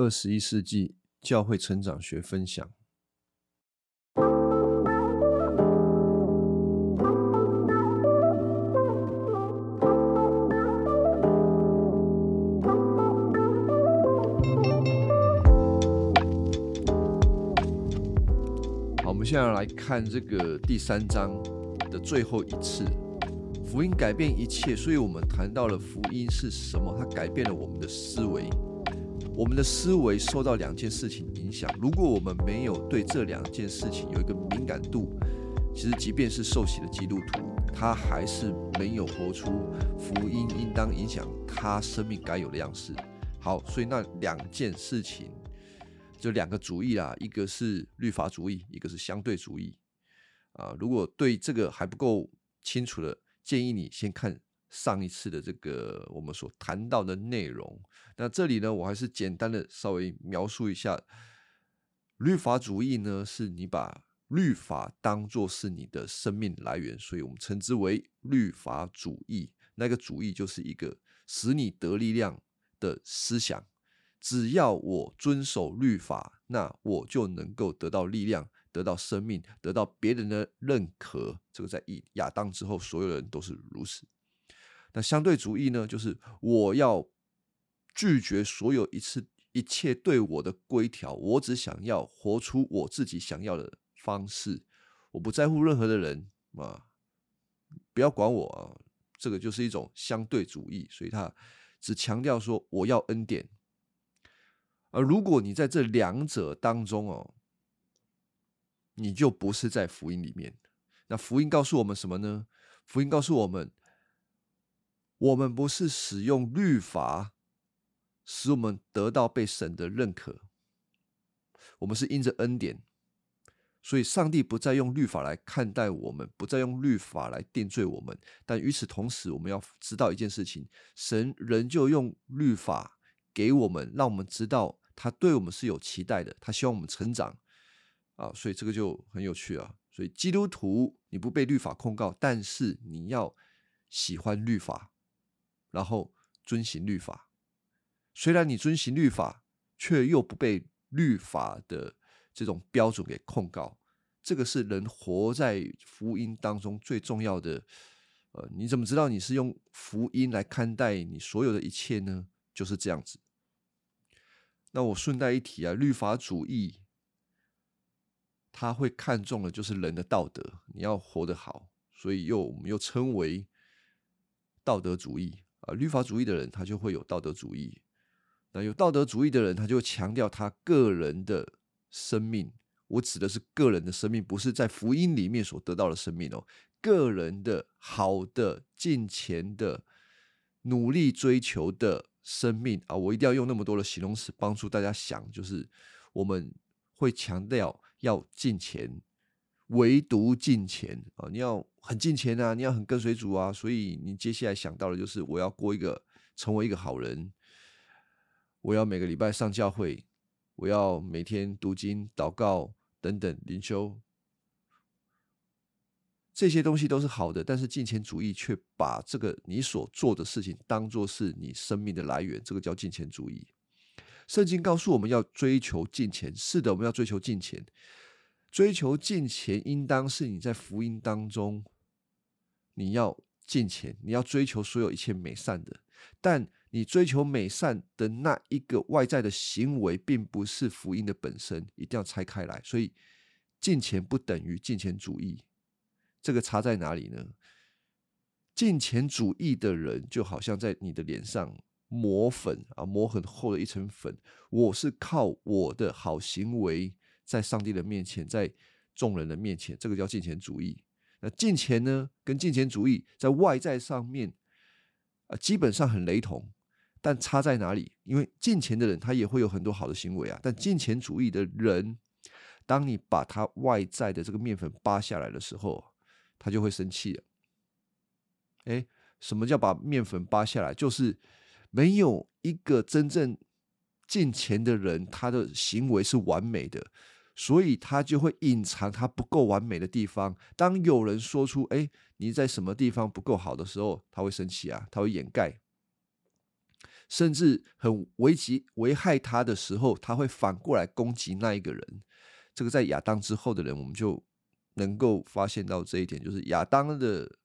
二十一世纪教会成长学分享。好，我们现在来看这个第三章的最后一次。福音改变一切，所以我们谈到了福音是什么？它改变了我们的思维。我们的思维受到两件事情影响。如果我们没有对这两件事情有一个敏感度，其实即便是受洗的基督徒，他还是没有活出福音应当影响他生命该有的样式。好，所以那两件事情，就两个主义啦，一个是律法主义，一个是相对主义。啊，如果对这个还不够清楚的，建议你先看上一次的这个我们所谈到的内容。那这里呢，我还是简单的稍微描述一下，律法主义呢，是你把律法当做是你的生命来源，所以我们称之为律法主义。那个主义就是一个使你得力量的思想。只要我遵守律法，那我就能够得到力量。得到生命，得到别人的认可，这个在以亚当之后，所有人都是如此。那相对主义呢？就是我要拒绝所有一次一切对我的规条，我只想要活出我自己想要的方式，我不在乎任何的人啊，不要管我啊。这个就是一种相对主义，所以他只强调说我要恩典。而如果你在这两者当中哦。你就不是在福音里面。那福音告诉我们什么呢？福音告诉我们，我们不是使用律法使我们得到被神的认可，我们是因着恩典，所以上帝不再用律法来看待我们，不再用律法来定罪我们。但与此同时，我们要知道一件事情：神仍旧用律法给我们，让我们知道他对我们是有期待的，他希望我们成长。啊，所以这个就很有趣啊。所以基督徒你不被律法控告，但是你要喜欢律法，然后遵行律法。虽然你遵行律法，却又不被律法的这种标准给控告。这个是人活在福音当中最重要的。呃，你怎么知道你是用福音来看待你所有的一切呢？就是这样子。那我顺带一提啊，律法主义。他会看重的就是人的道德，你要活得好，所以又我们又称为道德主义啊。律法主义的人，他就会有道德主义。那有道德主义的人，他就强调他个人的生命。我指的是个人的生命，不是在福音里面所得到的生命哦。个人的好的、金钱的、努力追求的生命啊，我一定要用那么多的形容词帮助大家想，就是我们会强调。要进钱，唯独进钱啊！你要很进钱啊，你要很跟随主啊，所以你接下来想到的就是我要过一个成为一个好人，我要每个礼拜上教会，我要每天读经、祷告等等灵修，这些东西都是好的，但是金钱主义却把这个你所做的事情当做是你生命的来源，这个叫金钱主义。圣经告诉我们要追求金钱，是的，我们要追求金钱。追求金钱，应当是你在福音当中，你要金钱，你要追求所有一切美善的。但你追求美善的那一个外在的行为，并不是福音的本身，一定要拆开来。所以，金钱不等于金钱主义。这个差在哪里呢？金钱主义的人，就好像在你的脸上。抹粉啊，抹很厚的一层粉。我是靠我的好行为，在上帝的面前，在众人的面前，这个叫金钱主义。那金钱呢，跟金钱主义在外在上面啊，基本上很雷同，但差在哪里？因为金钱的人他也会有很多好的行为啊，但金钱主义的人，当你把他外在的这个面粉扒下来的时候，他就会生气了。哎，什么叫把面粉扒下来？就是。没有一个真正进钱的人，他的行为是完美的，所以他就会隐藏他不够完美的地方。当有人说出“哎，你在什么地方不够好的时候”，他会生气啊，他会掩盖。甚至很危及危害他的时候，他会反过来攻击那一个人。这个在亚当之后的人，我们就能够发现到这一点，就是亚当的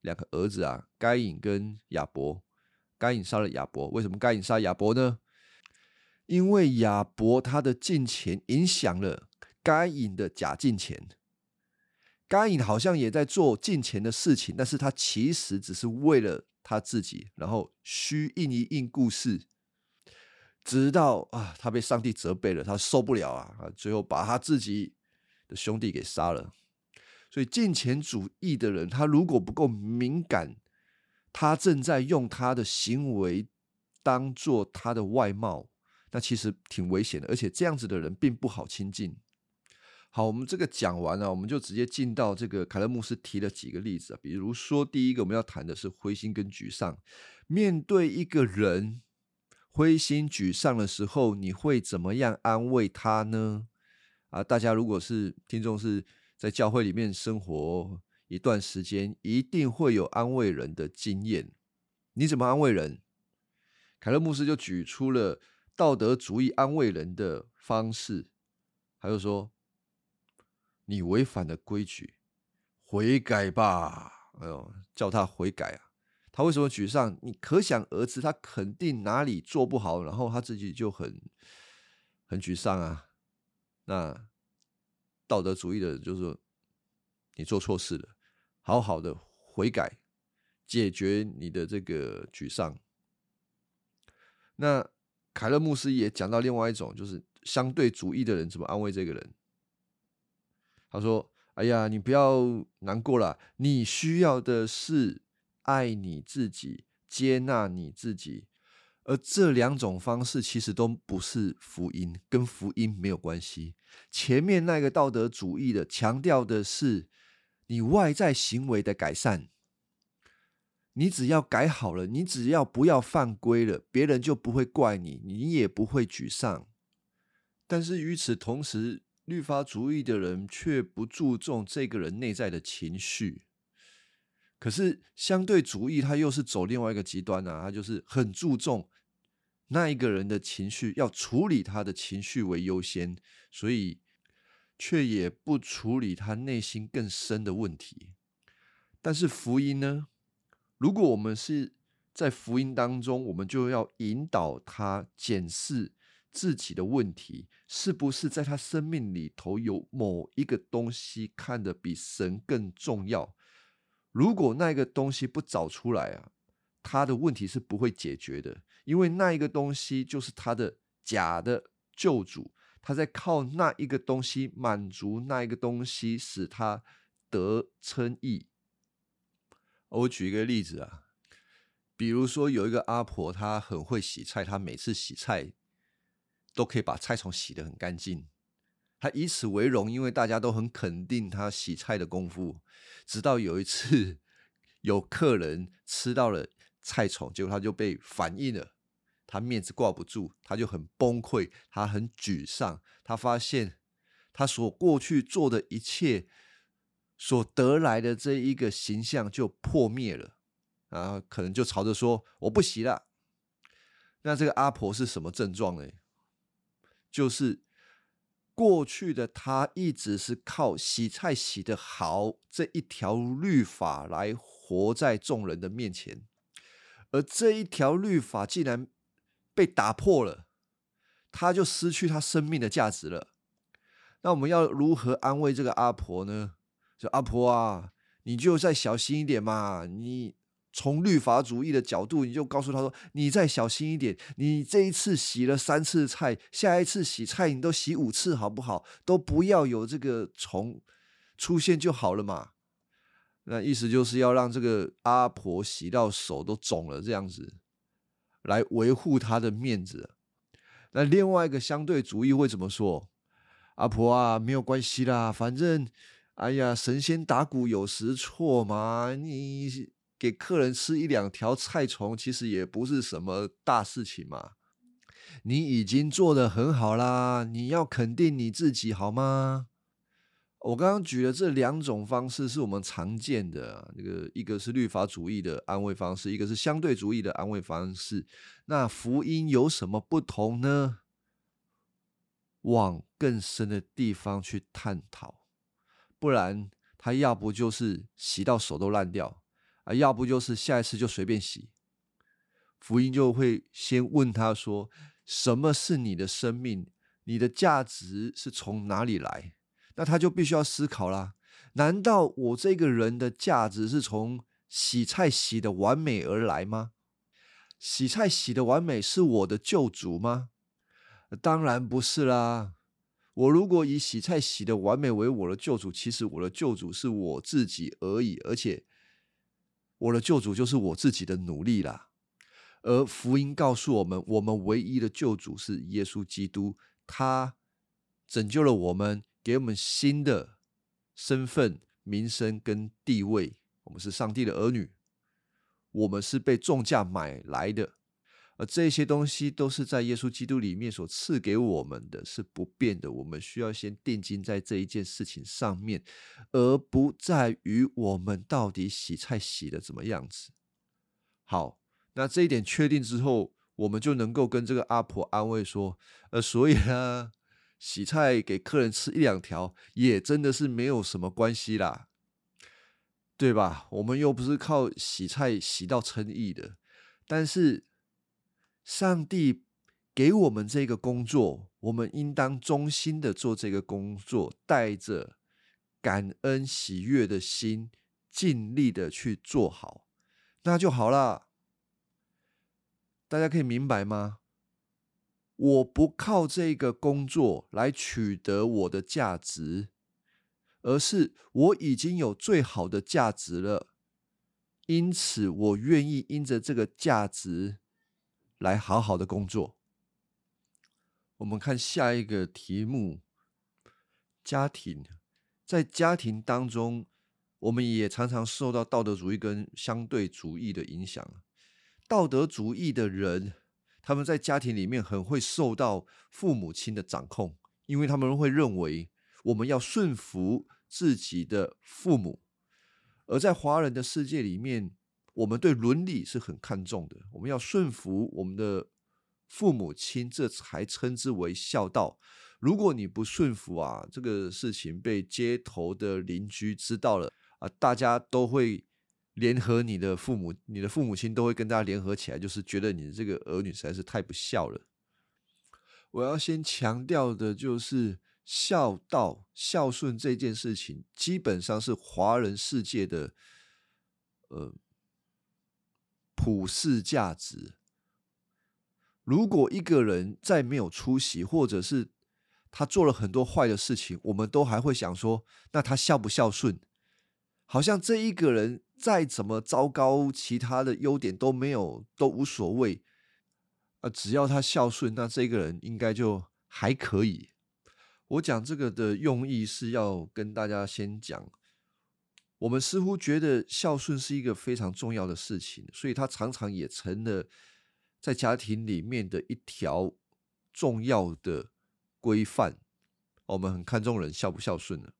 两个儿子啊，该隐跟亚伯。该隐杀了亚伯，为什么该隐杀亚伯呢？因为亚伯他的金钱影响了该隐的假金钱。该隐好像也在做金钱的事情，但是他其实只是为了他自己，然后虚应一应故事，直到啊，他被上帝责备了，他受不了啊，啊，最后把他自己的兄弟给杀了。所以金钱主义的人，他如果不够敏感，他正在用他的行为当做他的外貌，那其实挺危险的，而且这样子的人并不好亲近。好，我们这个讲完了，我们就直接进到这个凯勒牧师提了几个例子啊，比如说第一个我们要谈的是灰心跟沮丧。面对一个人灰心沮丧的时候，你会怎么样安慰他呢？啊，大家如果是听众是在教会里面生活一段时间，一定会有安慰人的经验。你怎么安慰人？凯勒牧师就举出了道德主义安慰人的方式，他就说。你违反了规矩，悔改吧！哎呦，叫他悔改啊！他为什么沮丧？你可想而知，他肯定哪里做不好，然后他自己就很很沮丧啊。那道德主义的人就说：“你做错事了，好好的悔改，解决你的这个沮丧。”那凯勒牧师也讲到另外一种，就是相对主义的人怎么安慰这个人。他说：“哎呀，你不要难过了，你需要的是爱你自己，接纳你自己。而这两种方式其实都不是福音，跟福音没有关系。前面那个道德主义的强调的是你外在行为的改善，你只要改好了，你只要不要犯规了，别人就不会怪你，你也不会沮丧。但是与此同时，律法主义的人却不注重这个人内在的情绪，可是相对主义他又是走另外一个极端啊，他就是很注重那一个人的情绪，要处理他的情绪为优先，所以却也不处理他内心更深的问题。但是福音呢？如果我们是在福音当中，我们就要引导他检视。自己的问题是不是在他生命里头有某一个东西看得比神更重要？如果那个东西不找出来啊，他的问题是不会解决的，因为那一个东西就是他的假的救主，他在靠那一个东西满足那一个东西，使他得称义。我举一个例子啊，比如说有一个阿婆，她很会洗菜，她每次洗菜。都可以把菜虫洗得很干净，她以此为荣，因为大家都很肯定她洗菜的功夫。直到有一次，有客人吃到了菜虫，结果他就被反应了，他面子挂不住，他就很崩溃，他很沮丧，他发现他所过去做的一切所得来的这一个形象就破灭了，啊可能就朝着说我不洗了。那这个阿婆是什么症状呢？就是过去的他一直是靠洗菜洗得好这一条律法来活在众人的面前，而这一条律法既然被打破了，他就失去他生命的价值了。那我们要如何安慰这个阿婆呢？说阿婆啊，你就再小心一点嘛，你。从律法主义的角度，你就告诉他说：“你再小心一点，你这一次洗了三次菜，下一次洗菜你都洗五次，好不好？都不要有这个虫出现就好了嘛。”那意思就是要让这个阿婆洗到手都肿了，这样子来维护她的面子。那另外一个相对主义会怎么说？阿婆啊，没有关系啦，反正哎呀，神仙打鼓有时错嘛，你。给客人吃一两条菜虫，其实也不是什么大事情嘛。你已经做的很好啦，你要肯定你自己好吗？我刚刚举的这两种方式是我们常见的，那个一个是律法主义的安慰方式，一个是相对主义的安慰方式。那福音有什么不同呢？往更深的地方去探讨，不然他要不就是洗到手都烂掉啊，要不就是下一次就随便洗。福音就会先问他说：“什么是你的生命？你的价值是从哪里来？”那他就必须要思考啦。难道我这个人的价值是从洗菜洗的完美而来吗？洗菜洗的完美是我的救主吗？当然不是啦。我如果以洗菜洗的完美为我的救主，其实我的救主是我自己而已，而且我的救主就是我自己的努力啦。而福音告诉我们，我们唯一的救主是耶稣基督，他拯救了我们。给我们新的身份、名声跟地位，我们是上帝的儿女，我们是被重价买来的，而这些东西都是在耶稣基督里面所赐给我们的，是不变的。我们需要先定睛在这一件事情上面，而不在于我们到底洗菜洗的怎么样子。好，那这一点确定之后，我们就能够跟这个阿婆安慰说：，呃，所以呢。洗菜给客人吃一两条，也真的是没有什么关系啦，对吧？我们又不是靠洗菜洗到称义的。但是，上帝给我们这个工作，我们应当忠心的做这个工作，带着感恩喜悦的心，尽力的去做好，那就好了。大家可以明白吗？我不靠这个工作来取得我的价值，而是我已经有最好的价值了，因此我愿意因着这个价值来好好的工作。我们看下一个题目：家庭。在家庭当中，我们也常常受到道德主义跟相对主义的影响。道德主义的人。他们在家庭里面很会受到父母亲的掌控，因为他们会认为我们要顺服自己的父母。而在华人的世界里面，我们对伦理是很看重的，我们要顺服我们的父母亲，这才称之为孝道。如果你不顺服啊，这个事情被街头的邻居知道了啊，大家都会。联合你的父母，你的父母亲都会跟大家联合起来，就是觉得你这个儿女实在是太不孝了。我要先强调的就是孝道、孝顺这件事情，基本上是华人世界的呃普世价值。如果一个人再没有出息，或者是他做了很多坏的事情，我们都还会想说，那他孝不孝顺？好像这一个人。再怎么糟糕，其他的优点都没有，都无所谓。啊，只要他孝顺，那这个人应该就还可以。我讲这个的用意是要跟大家先讲，我们似乎觉得孝顺是一个非常重要的事情，所以他常常也成了在家庭里面的一条重要的规范。我们很看重人孝不孝顺呢。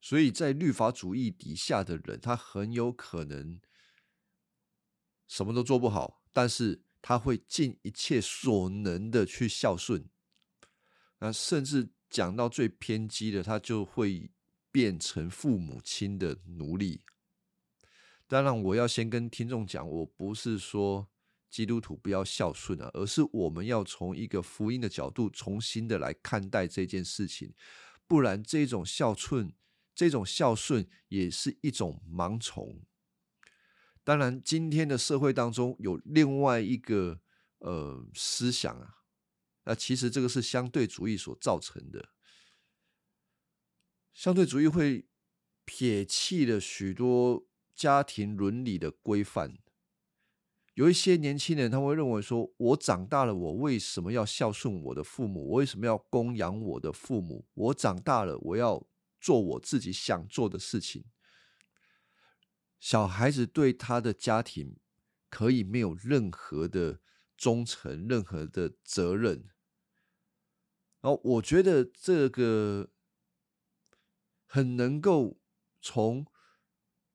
所以在律法主义底下的人，他很有可能什么都做不好，但是他会尽一切所能的去孝顺。那甚至讲到最偏激的，他就会变成父母亲的奴隶。当然，我要先跟听众讲，我不是说基督徒不要孝顺啊，而是我们要从一个福音的角度重新的来看待这件事情，不然这种孝顺。这种孝顺也是一种盲从。当然，今天的社会当中有另外一个呃思想啊，那其实这个是相对主义所造成的。相对主义会撇弃了许多家庭伦理的规范。有一些年轻人他会认为说：“我长大了，我为什么要孝顺我的父母？我为什么要供养我的父母？我长大了，我要。”做我自己想做的事情。小孩子对他的家庭可以没有任何的忠诚，任何的责任。然后我觉得这个很能够从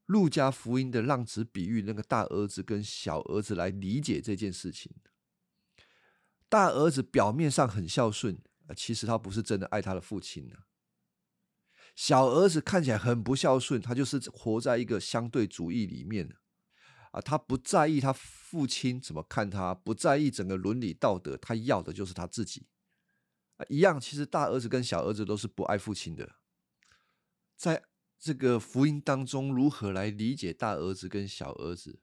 路加福音的浪子比喻那个大儿子跟小儿子来理解这件事情。大儿子表面上很孝顺，其实他不是真的爱他的父亲呢。小儿子看起来很不孝顺，他就是活在一个相对主义里面啊，他不在意他父亲怎么看他，不在意整个伦理道德，他要的就是他自己。一样，其实大儿子跟小儿子都是不爱父亲的。在这个福音当中，如何来理解大儿子跟小儿子，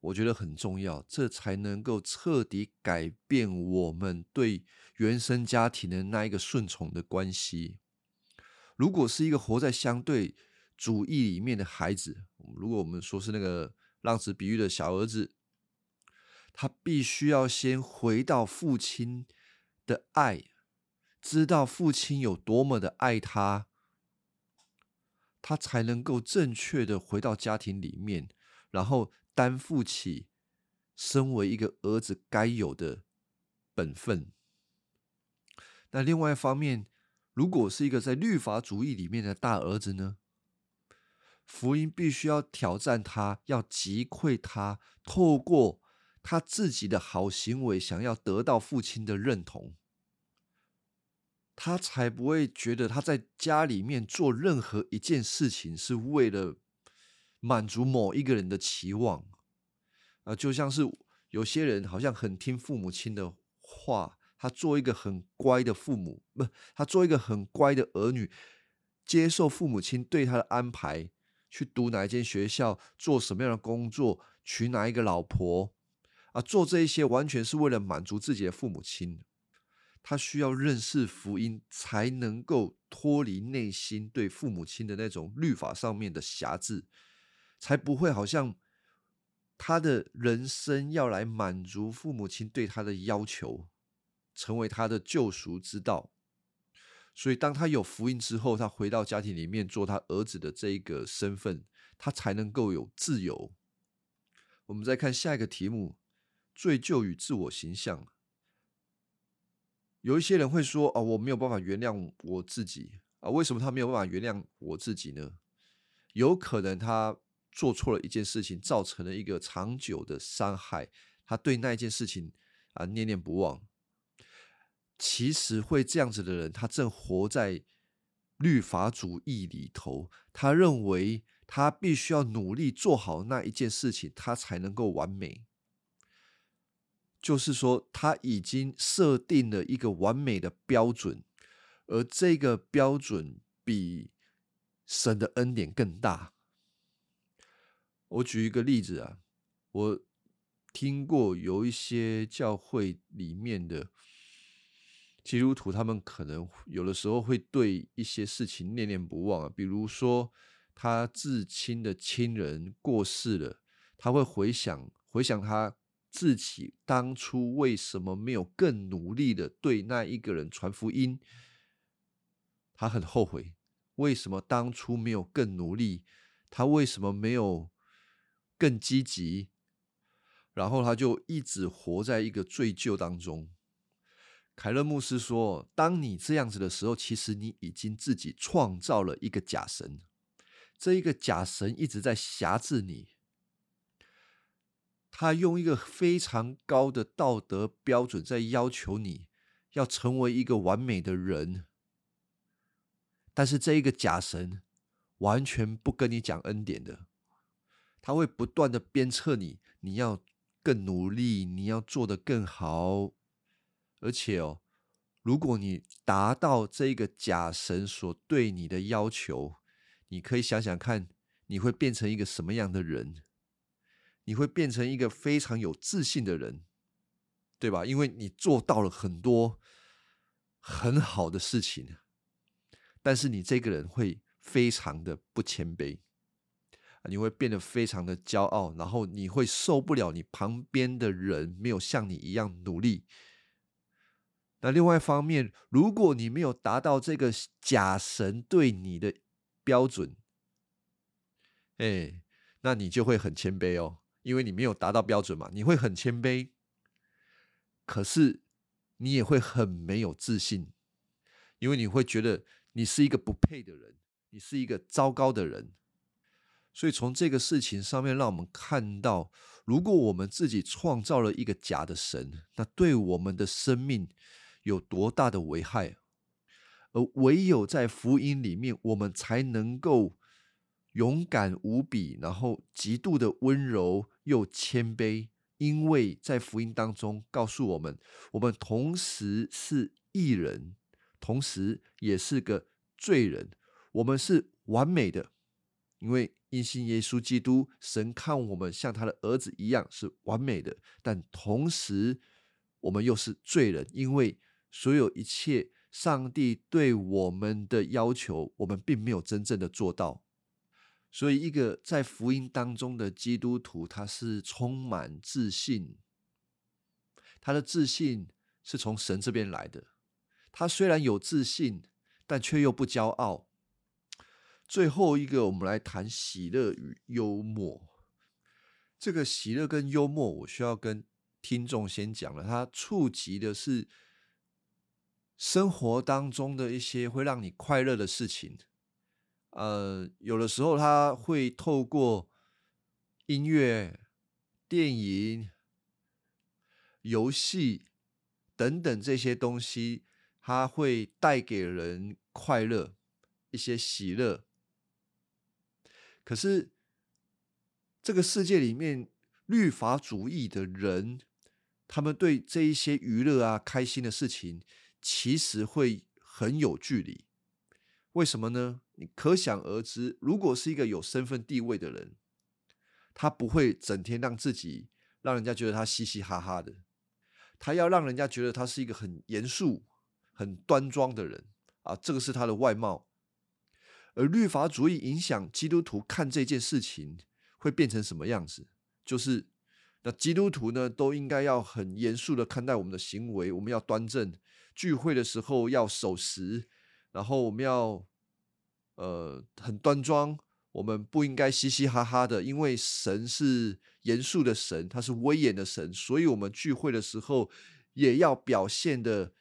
我觉得很重要，这才能够彻底改变我们对原生家庭的那一个顺从的关系。如果是一个活在相对主义里面的孩子，如果我们说是那个浪子比喻的小儿子，他必须要先回到父亲。的爱，知道父亲有多么的爱他，他才能够正确的回到家庭里面，然后担负起身为一个儿子该有的本分。那另外一方面，如果是一个在律法主义里面的大儿子呢？福音必须要挑战他，要击溃他，透过他自己的好行为，想要得到父亲的认同。他才不会觉得他在家里面做任何一件事情是为了满足某一个人的期望啊，就像是有些人好像很听父母亲的话，他做一个很乖的父母，不，他做一个很乖的儿女，接受父母亲对他的安排，去读哪一间学校，做什么样的工作，娶哪一个老婆啊，做这一些完全是为了满足自己的父母亲。他需要认识福音，才能够脱离内心对父母亲的那种律法上面的辖制，才不会好像他的人生要来满足父母亲对他的要求，成为他的救赎之道。所以，当他有福音之后，他回到家庭里面做他儿子的这一个身份，他才能够有自由。我们再看下一个题目：罪疚与自我形象。有一些人会说：“啊，我没有办法原谅我自己啊！为什么他没有办法原谅我自己呢？有可能他做错了一件事情，造成了一个长久的伤害，他对那一件事情啊念念不忘。其实会这样子的人，他正活在律法主义里头，他认为他必须要努力做好那一件事情，他才能够完美。”就是说，他已经设定了一个完美的标准，而这个标准比神的恩典更大。我举一个例子啊，我听过有一些教会里面的基督徒，他们可能有的时候会对一些事情念念不忘啊，比如说他至亲的亲人过世了，他会回想回想他。自己当初为什么没有更努力的对那一个人传福音？他很后悔，为什么当初没有更努力？他为什么没有更积极？然后他就一直活在一个罪疚当中。凯勒牧师说：“当你这样子的时候，其实你已经自己创造了一个假神，这一个假神一直在辖制你。”他用一个非常高的道德标准在要求你要成为一个完美的人，但是这一个假神完全不跟你讲恩典的，他会不断的鞭策你，你要更努力，你要做得更好，而且哦，如果你达到这个假神所对你的要求，你可以想想看，你会变成一个什么样的人。你会变成一个非常有自信的人，对吧？因为你做到了很多很好的事情，但是你这个人会非常的不谦卑，你会变得非常的骄傲，然后你会受不了你旁边的人没有像你一样努力。那另外一方面，如果你没有达到这个假神对你的标准，哎，那你就会很谦卑哦。因为你没有达到标准嘛，你会很谦卑，可是你也会很没有自信，因为你会觉得你是一个不配的人，你是一个糟糕的人。所以从这个事情上面，让我们看到，如果我们自己创造了一个假的神，那对我们的生命有多大的危害？而唯有在福音里面，我们才能够勇敢无比，然后极度的温柔又谦卑，因为在福音当中告诉我们，我们同时是义人，同时也是个罪人，我们是完美的，因为。因信耶稣基督，神看我们像他的儿子一样是完美的，但同时我们又是罪人，因为所有一切上帝对我们的要求，我们并没有真正的做到。所以，一个在福音当中的基督徒，他是充满自信，他的自信是从神这边来的。他虽然有自信，但却又不骄傲。最后一个，我们来谈喜乐与幽默。这个喜乐跟幽默，我需要跟听众先讲了。它触及的是生活当中的一些会让你快乐的事情。呃，有的时候他会透过音乐、电影、游戏等等这些东西，它会带给人快乐，一些喜乐。可是，这个世界里面律法主义的人，他们对这一些娱乐啊、开心的事情，其实会很有距离。为什么呢？你可想而知，如果是一个有身份地位的人，他不会整天让自己让人家觉得他嘻嘻哈哈的，他要让人家觉得他是一个很严肃、很端庄的人啊。这个是他的外貌。而律法主义影响基督徒看这件事情会变成什么样子？就是那基督徒呢，都应该要很严肃的看待我们的行为，我们要端正，聚会的时候要守时，然后我们要呃很端庄，我们不应该嘻嘻哈哈的，因为神是严肃的神，他是威严的神，所以我们聚会的时候也要表现的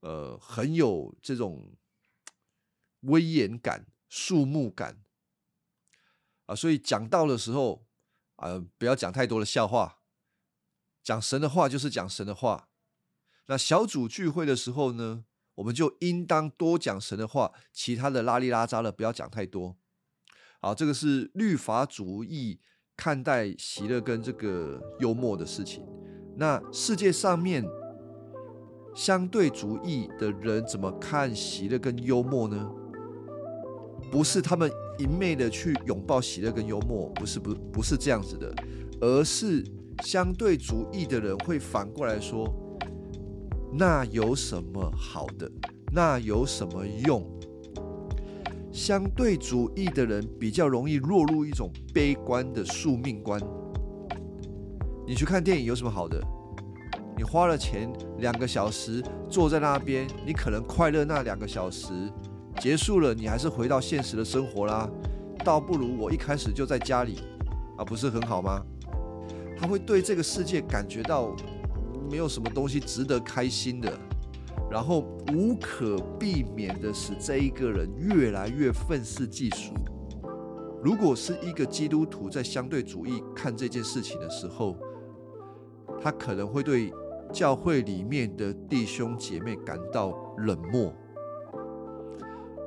呃很有这种。威严感、肃穆感啊，所以讲道的时候啊，不要讲太多的笑话，讲神的话就是讲神的话。那小组聚会的时候呢，我们就应当多讲神的话，其他的拉里拉扎的不要讲太多。好，这个是律法主义看待喜乐跟这个幽默的事情。那世界上面相对主义的人怎么看喜乐跟幽默呢？不是他们一昧的去拥抱喜乐跟幽默，不是不不是这样子的，而是相对主义的人会反过来说，那有什么好的？那有什么用？相对主义的人比较容易落入一种悲观的宿命观。你去看电影有什么好的？你花了钱两个小时坐在那边，你可能快乐那两个小时。结束了，你还是回到现实的生活啦，倒不如我一开始就在家里，啊，不是很好吗？他会对这个世界感觉到没有什么东西值得开心的，然后无可避免的使这一个人越来越愤世嫉俗。如果是一个基督徒在相对主义看这件事情的时候，他可能会对教会里面的弟兄姐妹感到冷漠。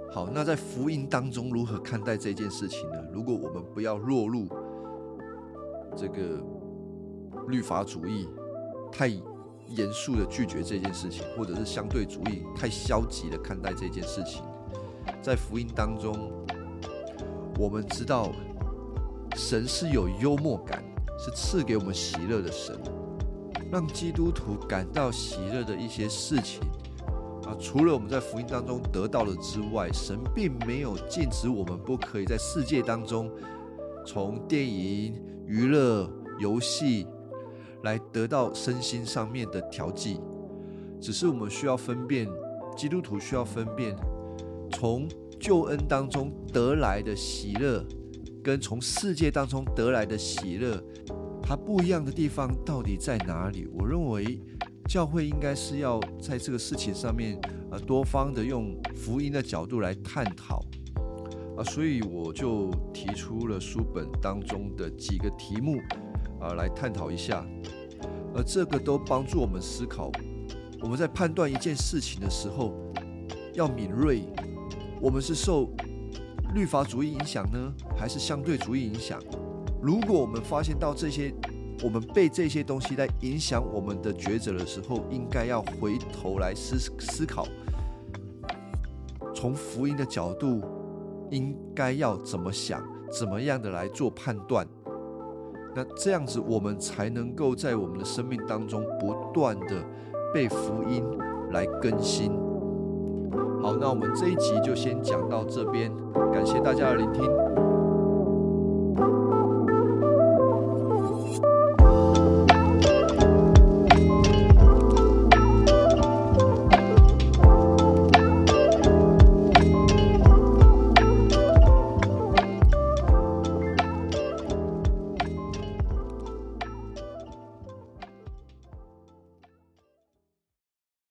好，那在福音当中如何看待这件事情呢？如果我们不要落入这个律法主义，太严肃的拒绝这件事情，或者是相对主义太消极的看待这件事情，在福音当中，我们知道神是有幽默感，是赐给我们喜乐的神，让基督徒感到喜乐的一些事情。啊，除了我们在福音当中得到的之外，神并没有禁止我们不可以在世界当中从电影、娱乐、游戏来得到身心上面的调剂。只是我们需要分辨，基督徒需要分辨，从救恩当中得来的喜乐，跟从世界当中得来的喜乐，它不一样的地方到底在哪里？我认为。教会应该是要在这个事情上面，呃，多方的用福音的角度来探讨，啊，所以我就提出了书本当中的几个题目，啊，来探讨一下，而这个都帮助我们思考，我们在判断一件事情的时候要敏锐，我们是受律法主义影响呢，还是相对主义影响？如果我们发现到这些，我们被这些东西在影响我们的抉择的时候，应该要回头来思思考，从福音的角度，应该要怎么想，怎么样的来做判断。那这样子，我们才能够在我们的生命当中不断的被福音来更新。好，那我们这一集就先讲到这边，感谢大家的聆听。